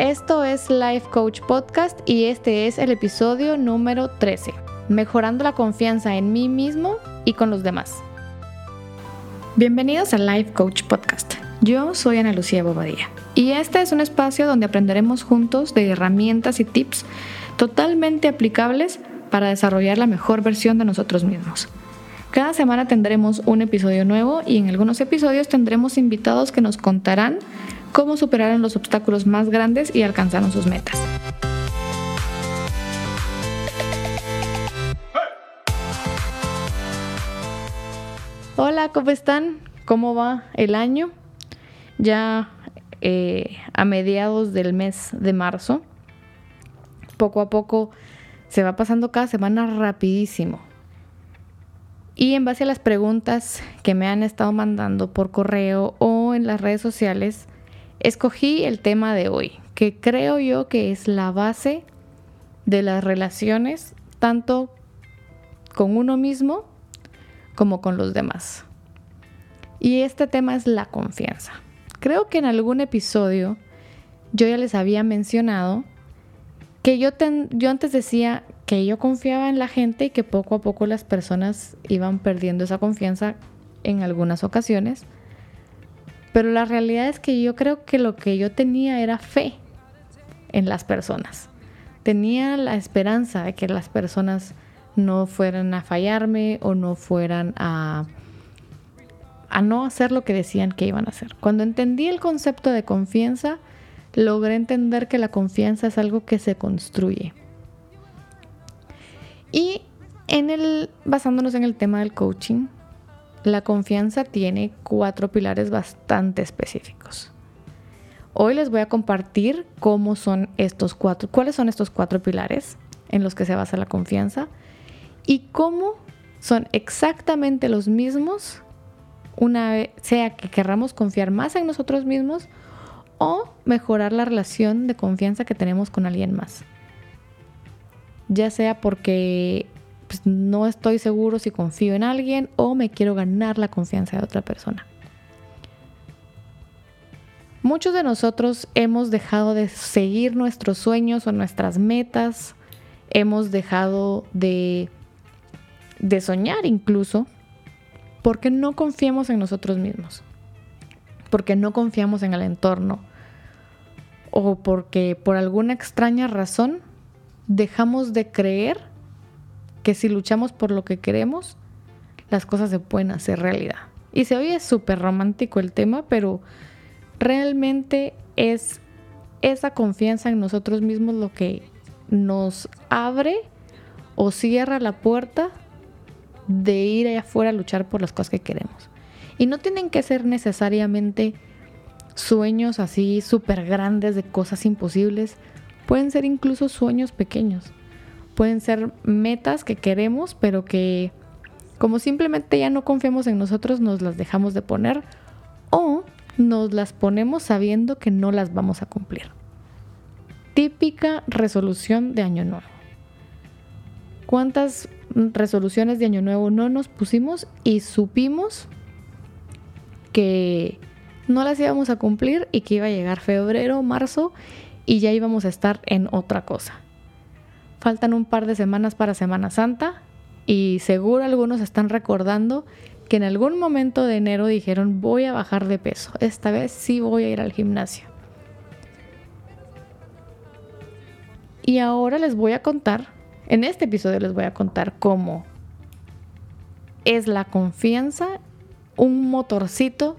Esto es Life Coach Podcast y este es el episodio número 13, mejorando la confianza en mí mismo y con los demás. Bienvenidos a Life Coach Podcast. Yo soy Ana Lucía Bobadilla y este es un espacio donde aprenderemos juntos de herramientas y tips totalmente aplicables para desarrollar la mejor versión de nosotros mismos. Cada semana tendremos un episodio nuevo y en algunos episodios tendremos invitados que nos contarán cómo superaron los obstáculos más grandes y alcanzaron sus metas. Hola, ¿cómo están? ¿Cómo va el año? Ya eh, a mediados del mes de marzo. Poco a poco se va pasando cada semana rapidísimo. Y en base a las preguntas que me han estado mandando por correo o en las redes sociales, escogí el tema de hoy, que creo yo que es la base de las relaciones, tanto con uno mismo como con los demás. Y este tema es la confianza. Creo que en algún episodio yo ya les había mencionado que yo, yo antes decía que yo confiaba en la gente y que poco a poco las personas iban perdiendo esa confianza en algunas ocasiones pero la realidad es que yo creo que lo que yo tenía era fe en las personas. Tenía la esperanza de que las personas no fueran a fallarme o no fueran a, a no hacer lo que decían que iban a hacer. Cuando entendí el concepto de confianza, logré entender que la confianza es algo que se construye. Y en el, basándonos en el tema del coaching, la confianza tiene cuatro pilares bastante específicos. Hoy les voy a compartir cómo son estos cuatro, cuáles son estos cuatro pilares en los que se basa la confianza y cómo son exactamente los mismos una vez sea que querramos confiar más en nosotros mismos o mejorar la relación de confianza que tenemos con alguien más. Ya sea porque pues, no estoy seguro si confío en alguien o me quiero ganar la confianza de otra persona. Muchos de nosotros hemos dejado de seguir nuestros sueños o nuestras metas, hemos dejado de, de soñar incluso, porque no confiamos en nosotros mismos, porque no confiamos en el entorno o porque por alguna extraña razón dejamos de creer que si luchamos por lo que queremos, las cosas se pueden hacer realidad. Y se oye súper romántico el tema, pero realmente es esa confianza en nosotros mismos lo que nos abre o cierra la puerta de ir allá afuera a luchar por las cosas que queremos. Y no tienen que ser necesariamente sueños así súper grandes de cosas imposibles. Pueden ser incluso sueños pequeños pueden ser metas que queremos, pero que como simplemente ya no confiamos en nosotros, nos las dejamos de poner o nos las ponemos sabiendo que no las vamos a cumplir. Típica resolución de año nuevo. ¿Cuántas resoluciones de año nuevo no nos pusimos y supimos que no las íbamos a cumplir y que iba a llegar febrero, marzo y ya íbamos a estar en otra cosa? Faltan un par de semanas para Semana Santa y seguro algunos están recordando que en algún momento de enero dijeron voy a bajar de peso. Esta vez sí voy a ir al gimnasio. Y ahora les voy a contar, en este episodio les voy a contar cómo es la confianza un motorcito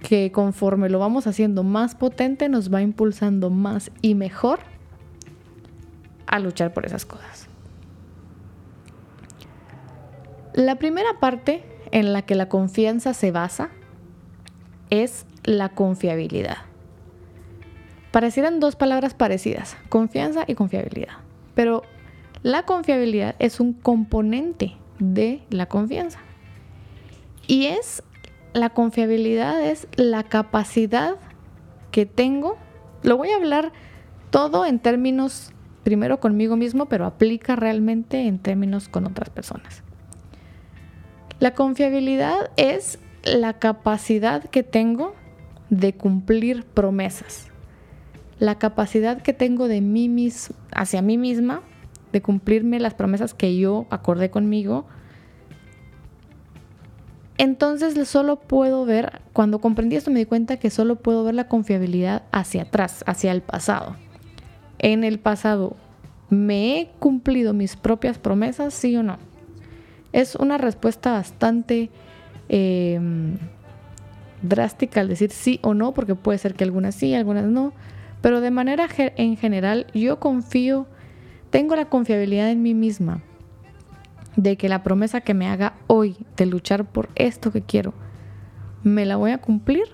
que conforme lo vamos haciendo más potente nos va impulsando más y mejor a luchar por esas cosas. La primera parte en la que la confianza se basa es la confiabilidad. Parecieran dos palabras parecidas, confianza y confiabilidad, pero la confiabilidad es un componente de la confianza. Y es la confiabilidad es la capacidad que tengo. Lo voy a hablar todo en términos primero conmigo mismo, pero aplica realmente en términos con otras personas. La confiabilidad es la capacidad que tengo de cumplir promesas. la capacidad que tengo de mí hacia mí misma, de cumplirme las promesas que yo acordé conmigo, entonces solo puedo ver, cuando comprendí esto me di cuenta que solo puedo ver la confiabilidad hacia atrás, hacia el pasado. En el pasado, ¿me he cumplido mis propias promesas, sí o no? Es una respuesta bastante em, drástica al decir sí o no, porque puede ser que algunas sí, algunas no, pero de manera en general yo confío, tengo la confiabilidad en mí misma de que la promesa que me haga hoy de luchar por esto que quiero, ¿me la voy a cumplir?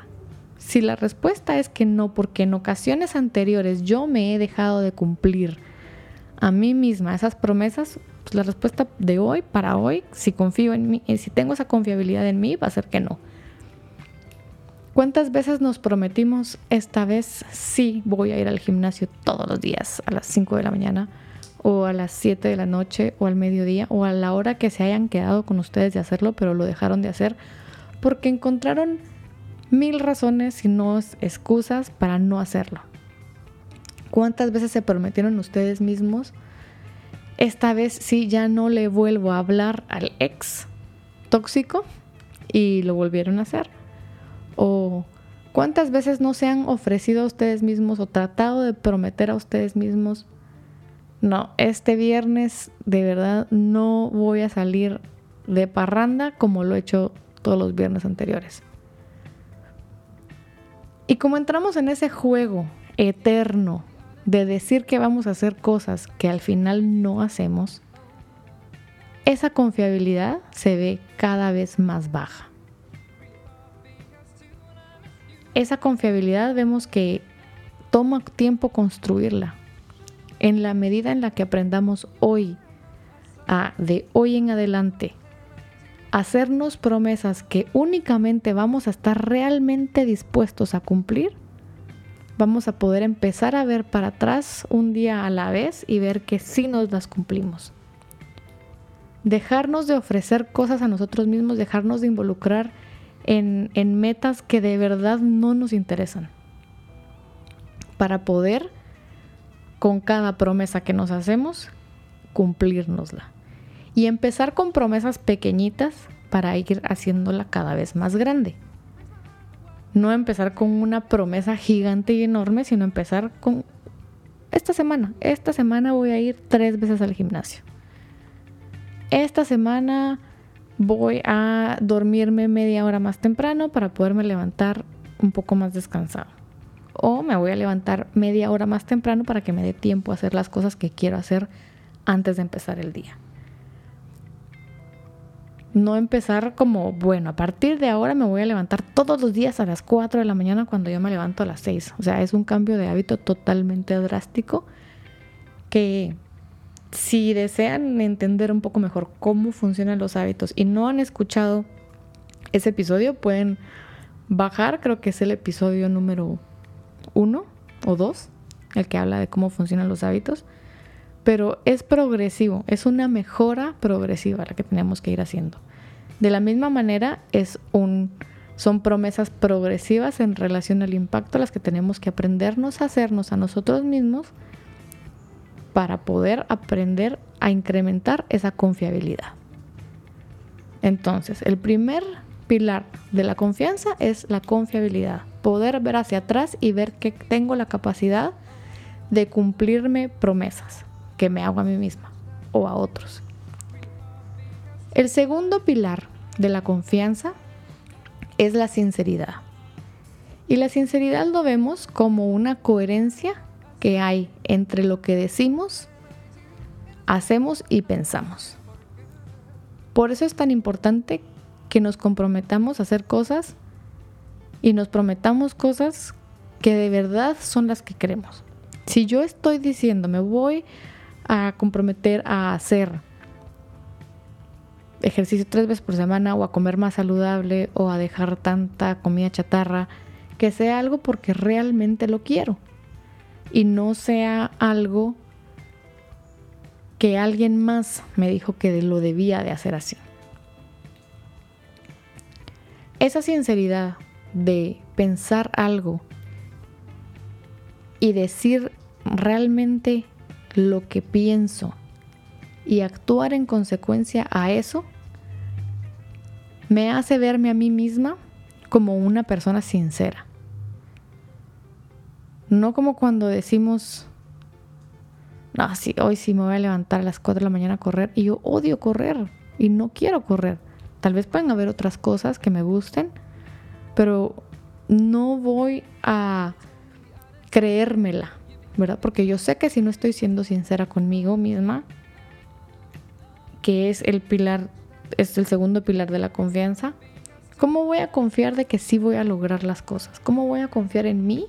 Si la respuesta es que no, porque en ocasiones anteriores yo me he dejado de cumplir a mí misma esas promesas, pues la respuesta de hoy para hoy, si confío en mí, y si tengo esa confiabilidad en mí, va a ser que no. ¿Cuántas veces nos prometimos esta vez sí voy a ir al gimnasio todos los días a las 5 de la mañana? o a las 7 de la noche o al mediodía o a la hora que se hayan quedado con ustedes de hacerlo, pero lo dejaron de hacer porque encontraron mil razones y no excusas para no hacerlo. ¿Cuántas veces se prometieron ustedes mismos? Esta vez sí ya no le vuelvo a hablar al ex tóxico y lo volvieron a hacer. O cuántas veces no se han ofrecido a ustedes mismos o tratado de prometer a ustedes mismos no, este viernes de verdad no voy a salir de parranda como lo he hecho todos los viernes anteriores. Y como entramos en ese juego eterno de decir que vamos a hacer cosas que al final no hacemos, esa confiabilidad se ve cada vez más baja. Esa confiabilidad vemos que toma tiempo construirla en la medida en la que aprendamos hoy, a de hoy en adelante, hacernos promesas que únicamente vamos a estar realmente dispuestos a cumplir, vamos a poder empezar a ver para atrás un día a la vez y ver que sí nos las cumplimos. Dejarnos de ofrecer cosas a nosotros mismos, dejarnos de involucrar en, en metas que de verdad no nos interesan. Para poder con cada promesa que nos hacemos, cumplírnosla. Y empezar con promesas pequeñitas para ir haciéndola cada vez más grande. No empezar con una promesa gigante y enorme, sino empezar con esta semana. Esta semana voy a ir tres veces al gimnasio. Esta semana voy a dormirme media hora más temprano para poderme levantar un poco más descansado o me voy a levantar media hora más temprano para que me dé tiempo a hacer las cosas que quiero hacer antes de empezar el día. No empezar como, bueno, a partir de ahora me voy a levantar todos los días a las 4 de la mañana cuando yo me levanto a las 6. O sea, es un cambio de hábito totalmente drástico que si desean entender un poco mejor cómo funcionan los hábitos y no han escuchado ese episodio, pueden bajar, creo que es el episodio número uno o dos, el que habla de cómo funcionan los hábitos, pero es progresivo, es una mejora progresiva la que tenemos que ir haciendo. De la misma manera, son promesas progresivas en relación al impacto las que tenemos que aprendernos a hacernos a nosotros mismos para poder aprender a incrementar esa confiabilidad. Entonces, el primer pilar de la confianza es la confiabilidad poder ver hacia atrás y ver que tengo la capacidad de cumplirme promesas que me hago a mí misma o a otros. El segundo pilar de la confianza es la sinceridad. Y la sinceridad lo vemos como una coherencia que hay entre lo que decimos, hacemos y pensamos. Por eso es tan importante que nos comprometamos a hacer cosas y nos prometamos cosas que de verdad son las que queremos. Si yo estoy diciendo, me voy a comprometer a hacer ejercicio tres veces por semana o a comer más saludable o a dejar tanta comida chatarra, que sea algo porque realmente lo quiero y no sea algo que alguien más me dijo que lo debía de hacer así. Esa sinceridad de pensar algo y decir realmente lo que pienso y actuar en consecuencia a eso, me hace verme a mí misma como una persona sincera. No como cuando decimos, no, sí, hoy sí me voy a levantar a las 4 de la mañana a correr y yo odio correr y no quiero correr. Tal vez pueden haber otras cosas que me gusten, pero no voy a creérmela, ¿verdad? Porque yo sé que si no estoy siendo sincera conmigo misma, que es el pilar, es el segundo pilar de la confianza, ¿cómo voy a confiar de que sí voy a lograr las cosas? ¿Cómo voy a confiar en mí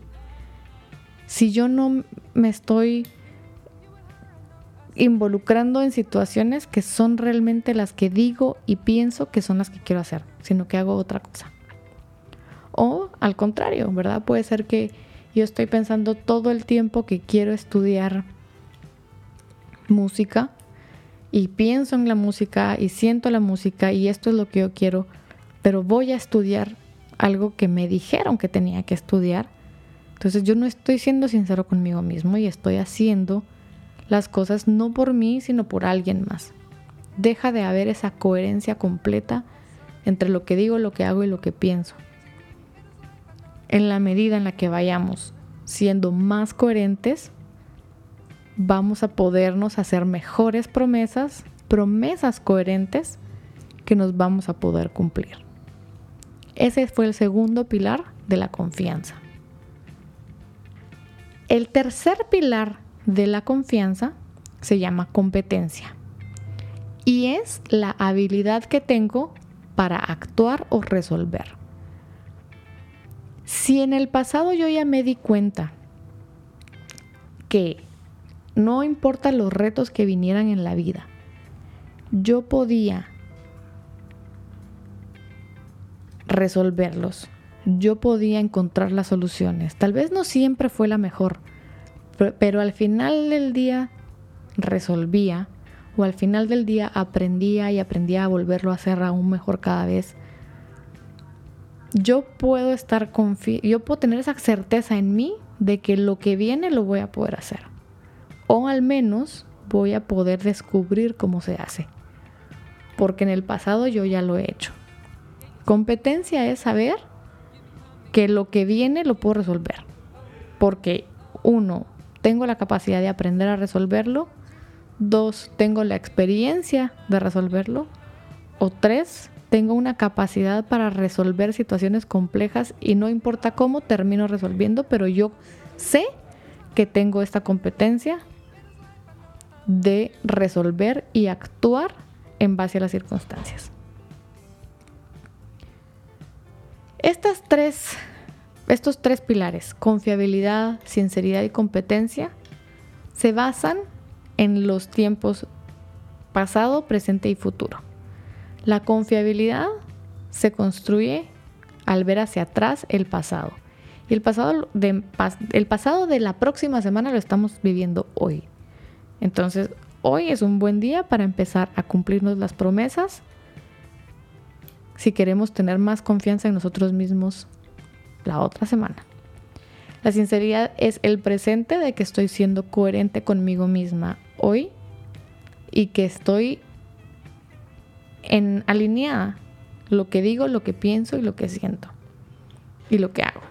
si yo no me estoy involucrando en situaciones que son realmente las que digo y pienso que son las que quiero hacer, sino que hago otra cosa? O al contrario, ¿verdad? Puede ser que yo estoy pensando todo el tiempo que quiero estudiar música y pienso en la música y siento la música y esto es lo que yo quiero, pero voy a estudiar algo que me dijeron que tenía que estudiar. Entonces yo no estoy siendo sincero conmigo mismo y estoy haciendo las cosas no por mí, sino por alguien más. Deja de haber esa coherencia completa entre lo que digo, lo que hago y lo que pienso. En la medida en la que vayamos siendo más coherentes, vamos a podernos hacer mejores promesas, promesas coherentes que nos vamos a poder cumplir. Ese fue el segundo pilar de la confianza. El tercer pilar de la confianza se llama competencia y es la habilidad que tengo para actuar o resolver. Si en el pasado yo ya me di cuenta que no importa los retos que vinieran en la vida, yo podía resolverlos, yo podía encontrar las soluciones. Tal vez no siempre fue la mejor, pero, al final del día resolvía o al final del día aprendía y aprendía a volverlo a hacer aún mejor cada vez. Yo puedo estar yo puedo tener esa certeza en mí de que lo que viene lo voy a poder hacer o al menos voy a poder descubrir cómo se hace. Porque en el pasado yo ya lo he hecho. Competencia es saber que lo que viene lo puedo resolver. Porque uno, tengo la capacidad de aprender a resolverlo. Dos, tengo la experiencia de resolverlo. O tres, tengo una capacidad para resolver situaciones complejas y no importa cómo termino resolviendo, pero yo sé que tengo esta competencia de resolver y actuar en base a las circunstancias. Estos tres pilares, confiabilidad, sinceridad y competencia, se basan en los tiempos pasado, presente y futuro. La confiabilidad se construye al ver hacia atrás el pasado. Y el pasado de, el pasado de la próxima semana lo estamos viviendo hoy. Entonces, hoy es un buen día para empezar a cumplirnos las promesas si queremos tener más confianza en nosotros mismos la otra semana. La sinceridad es el presente de que estoy siendo coherente conmigo misma hoy y que estoy en alineada lo que digo, lo que pienso y lo que siento y lo que hago.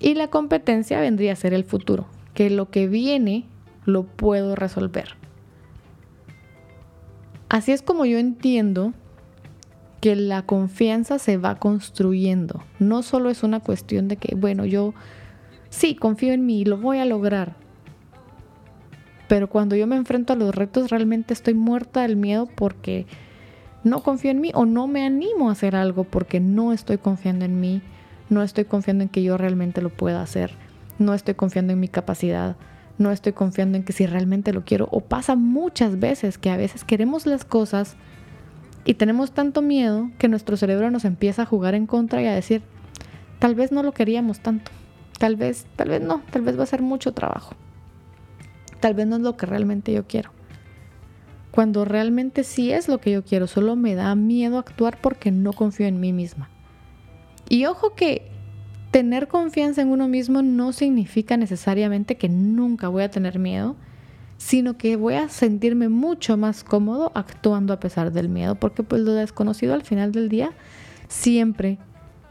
Y la competencia vendría a ser el futuro, que lo que viene lo puedo resolver. Así es como yo entiendo que la confianza se va construyendo. No solo es una cuestión de que, bueno, yo sí confío en mí lo voy a lograr. Pero cuando yo me enfrento a los retos realmente estoy muerta del miedo porque no confío en mí o no me animo a hacer algo porque no estoy confiando en mí, no estoy confiando en que yo realmente lo pueda hacer, no estoy confiando en mi capacidad, no estoy confiando en que si realmente lo quiero. O pasa muchas veces que a veces queremos las cosas y tenemos tanto miedo que nuestro cerebro nos empieza a jugar en contra y a decir, tal vez no lo queríamos tanto, tal vez, tal vez no, tal vez va a ser mucho trabajo, tal vez no es lo que realmente yo quiero. Cuando realmente sí es lo que yo quiero, solo me da miedo actuar porque no confío en mí misma. Y ojo que tener confianza en uno mismo no significa necesariamente que nunca voy a tener miedo, sino que voy a sentirme mucho más cómodo actuando a pesar del miedo, porque pues lo desconocido al final del día siempre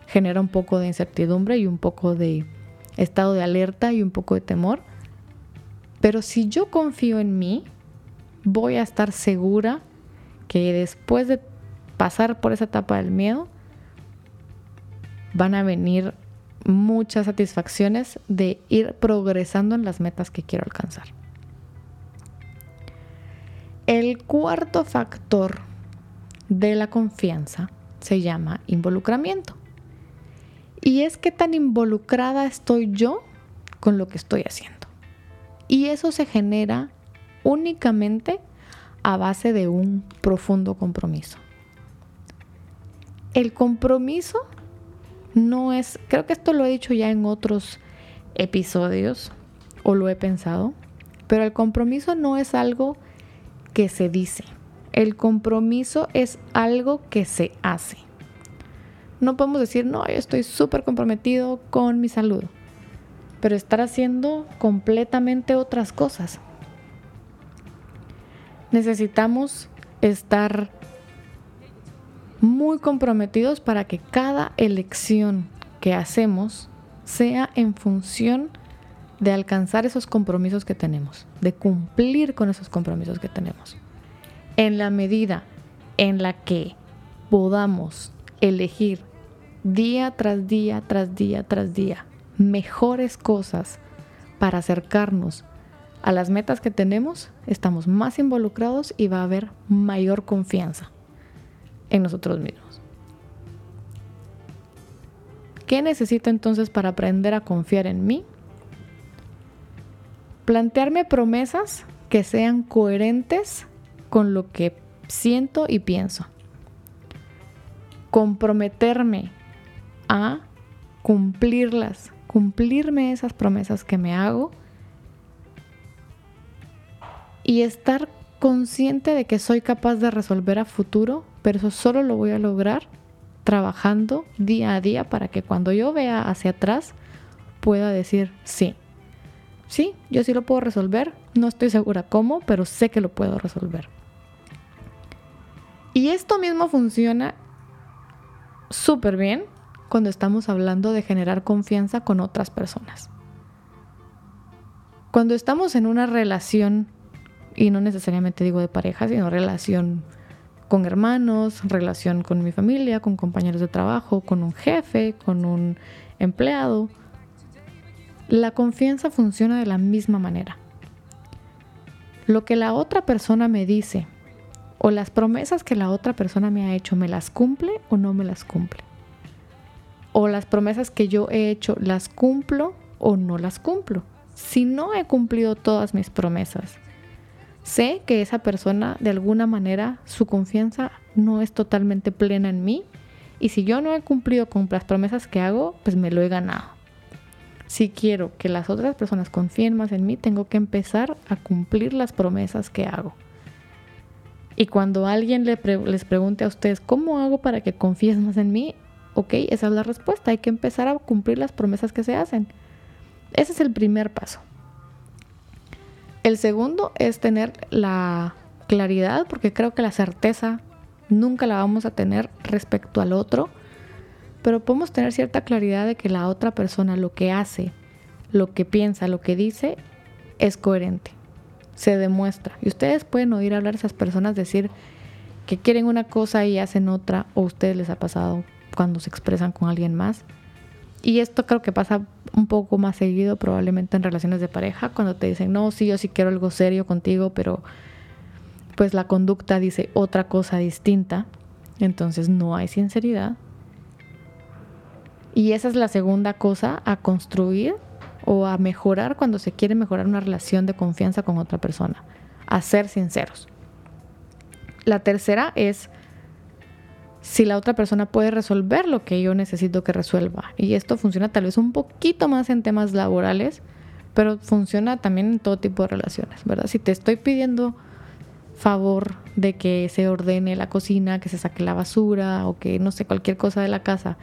genera un poco de incertidumbre y un poco de estado de alerta y un poco de temor. Pero si yo confío en mí, voy a estar segura que después de pasar por esa etapa del miedo, van a venir muchas satisfacciones de ir progresando en las metas que quiero alcanzar. El cuarto factor de la confianza se llama involucramiento. Y es que tan involucrada estoy yo con lo que estoy haciendo. Y eso se genera únicamente a base de un profundo compromiso. El compromiso no es, creo que esto lo he dicho ya en otros episodios o lo he pensado, pero el compromiso no es algo que se dice. El compromiso es algo que se hace. No podemos decir, no, yo estoy súper comprometido con mi salud, pero estar haciendo completamente otras cosas. Necesitamos estar muy comprometidos para que cada elección que hacemos sea en función de alcanzar esos compromisos que tenemos, de cumplir con esos compromisos que tenemos. En la medida en la que podamos elegir día tras día, tras día, tras día, mejores cosas para acercarnos a las metas que tenemos, estamos más involucrados y va a haber mayor confianza en nosotros mismos. ¿Qué necesito entonces para aprender a confiar en mí? Plantearme promesas que sean coherentes con lo que siento y pienso. Comprometerme a cumplirlas, cumplirme esas promesas que me hago y estar consciente de que soy capaz de resolver a futuro pero eso solo lo voy a lograr trabajando día a día para que cuando yo vea hacia atrás pueda decir sí. Sí, yo sí lo puedo resolver, no estoy segura cómo, pero sé que lo puedo resolver. Y esto mismo funciona súper bien cuando estamos hablando de generar confianza con otras personas. Cuando estamos en una relación, y no necesariamente digo de pareja, sino relación con hermanos, relación con mi familia, con compañeros de trabajo, con un jefe, con un empleado. La confianza funciona de la misma manera. Lo que la otra persona me dice o las promesas que la otra persona me ha hecho, ¿me las cumple o no me las cumple? O las promesas que yo he hecho, ¿las cumplo o no las cumplo? Si no he cumplido todas mis promesas, sé que esa persona de alguna manera su confianza no es totalmente plena en mí y si yo no he cumplido con las promesas que hago, pues me lo he ganado. Si quiero que las otras personas confíen más en mí, tengo que empezar a cumplir las promesas que hago. Y cuando alguien les pregunte a ustedes, ¿cómo hago para que confíes más en mí? Ok, esa es la respuesta. Hay que empezar a cumplir las promesas que se hacen. Ese es el primer paso. El segundo es tener la claridad, porque creo que la certeza nunca la vamos a tener respecto al otro, pero podemos tener cierta claridad de que la otra persona lo que hace, lo que piensa, lo que dice, es coherente, se demuestra. Y ustedes pueden oír hablar a esas personas decir que quieren una cosa y hacen otra, o a ustedes les ha pasado cuando se expresan con alguien más. Y esto creo que pasa un poco más seguido probablemente en relaciones de pareja, cuando te dicen, no, sí, yo sí quiero algo serio contigo, pero pues la conducta dice otra cosa distinta, entonces no hay sinceridad. Y esa es la segunda cosa a construir o a mejorar cuando se quiere mejorar una relación de confianza con otra persona, a ser sinceros. La tercera es si la otra persona puede resolver lo que yo necesito que resuelva. Y esto funciona tal vez un poquito más en temas laborales, pero funciona también en todo tipo de relaciones, ¿verdad? Si te estoy pidiendo favor de que se ordene la cocina, que se saque la basura o que no sé, cualquier cosa de la casa,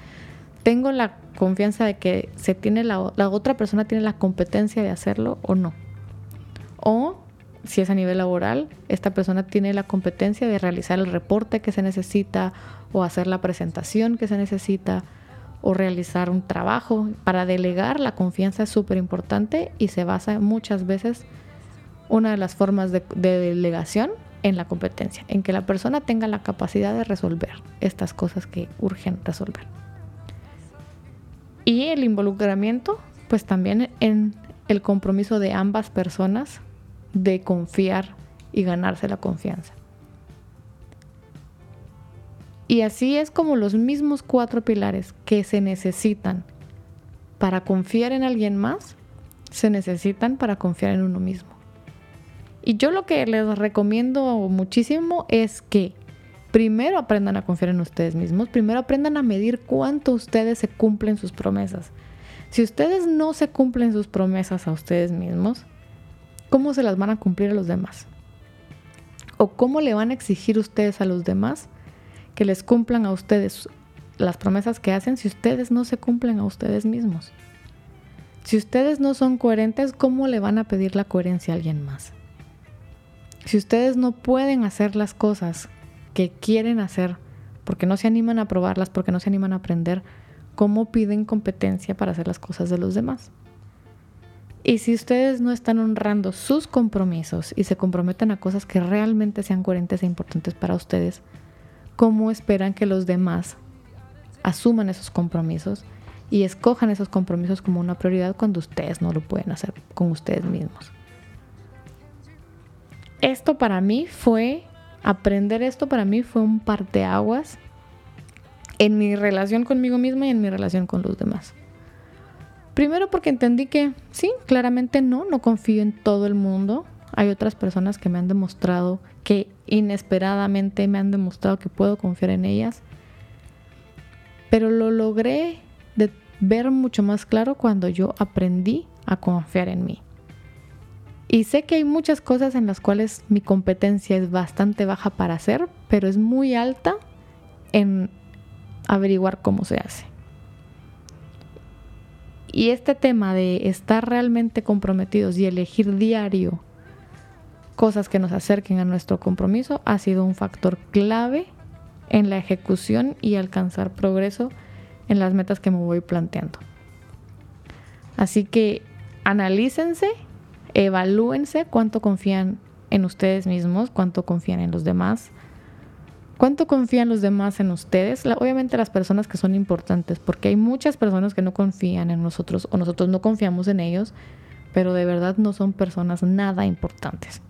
tengo la confianza de que se tiene la, la otra persona tiene la competencia de hacerlo o no. O si es a nivel laboral, esta persona tiene la competencia de realizar el reporte que se necesita o hacer la presentación que se necesita o realizar un trabajo. Para delegar la confianza es súper importante y se basa muchas veces una de las formas de, de, delegación en la competencia, en que la persona tenga la capacidad de resolver estas cosas que urgen resolver. Y el involucramiento, pues también en el compromiso de ambas personas de confiar y ganarse la confianza. Y así es como los mismos cuatro pilares que se necesitan para confiar en alguien más, se necesitan para confiar en uno mismo. Y yo lo que les recomiendo muchísimo es que primero aprendan a confiar en ustedes mismos, primero aprendan a medir cuánto ustedes se cumplen sus promesas. Si ustedes no se cumplen sus promesas a ustedes mismos, ¿cómo se las van a cumplir a los demás? ¿O cómo le van a exigir ustedes a los demás que les cumplan a ustedes las promesas que hacen si ustedes no se cumplen a ustedes mismos? Si ustedes no son coherentes, ¿cómo le van a pedir la coherencia a alguien más? Si ustedes no pueden hacer las cosas que quieren hacer porque no se animan a probarlas, porque no se animan a aprender, ¿cómo piden competencia para hacer las cosas de los demás? Y si ustedes no están honrando sus compromisos y se comprometen a cosas que realmente sean coherentes e importantes para ustedes, ¿cómo esperan que los demás asuman esos compromisos y escojan esos compromisos como una prioridad cuando ustedes no lo pueden hacer con ustedes mismos? Esto para mí fue, aprender esto para mí fue un parteaguas en mi relación conmigo misma y en mi relación con los demás. Primero porque entendí que sí, claramente no, no confío en todo el mundo. Hay otras personas que me han demostrado que inesperadamente me han demostrado que puedo confiar en ellas. Pero lo logré de ver mucho más claro cuando yo aprendí a confiar en mí. Y sé que hay muchas cosas en las cuales mi competencia es bastante baja para hacer, pero es muy alta en averiguar cómo se hace. Y este tema de estar realmente comprometidos y elegir diario cosas que nos acerquen a nuestro compromiso ha sido un factor clave en la ejecución y alcanzar progreso en las metas que me voy planteando. Así que analícense, evalúense cuánto confían en ustedes mismos, cuánto confían en los demás, ¿Cuánto confían los demás en ustedes? obviamente las personas que son importantes, porque hay muchas personas que no confían en nosotros o nosotros no confiamos en ellos, pero de verdad no son personas nada importantes.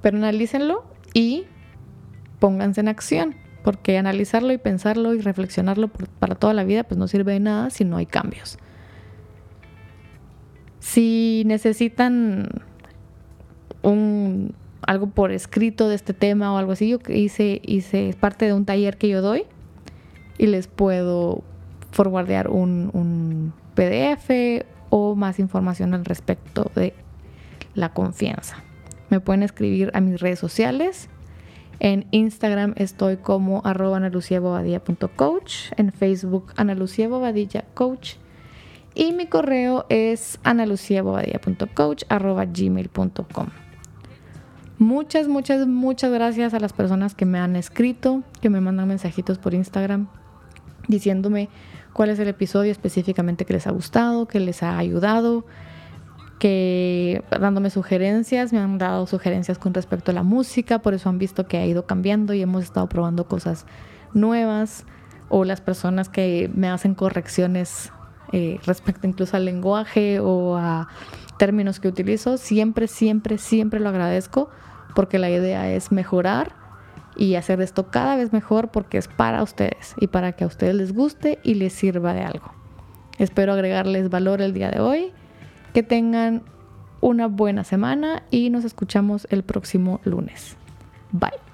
Pero analícenlo y pónganse en acción, porque analizarlo y pensarlo y reflexionarlo para toda la vida pues no sirve de nada si no hay cambios. Si necesitan un algo por escrito de este tema o algo así, yo hice, hice parte de un taller que yo doy y les puedo forwardear un, PDF o más información al respecto de la confianza. Me pueden escribir a mis redes sociales. En Instagram estoy como arroba analuciabobadilla.coach, en Facebook analuciabobadilla.coach y mi correo es analuciabobadilla.coach arroba gmail.com. Muchas, muchas, muchas gracias a las personas que me han escrito, que me mandan mensajitos por Instagram diciéndome cuál es el episodio específicamente que les ha gustado, que les ha ayudado, que dándome sugerencias, me han dado sugerencias con respecto a la música, por eso han visto que ha ido cambiando y hemos estado probando cosas nuevas, o las personas que me hacen correcciones eh, respecto incluso al lenguaje o a términos que utilizo, siempre, siempre, siempre lo agradezco porque la idea es mejorar y hacer esto cada vez mejor porque es para ustedes y para que a ustedes les guste y les sirva de algo. Espero agregarles valor el día de hoy. Que tengan una buena semana y nos escuchamos el próximo lunes. Bye.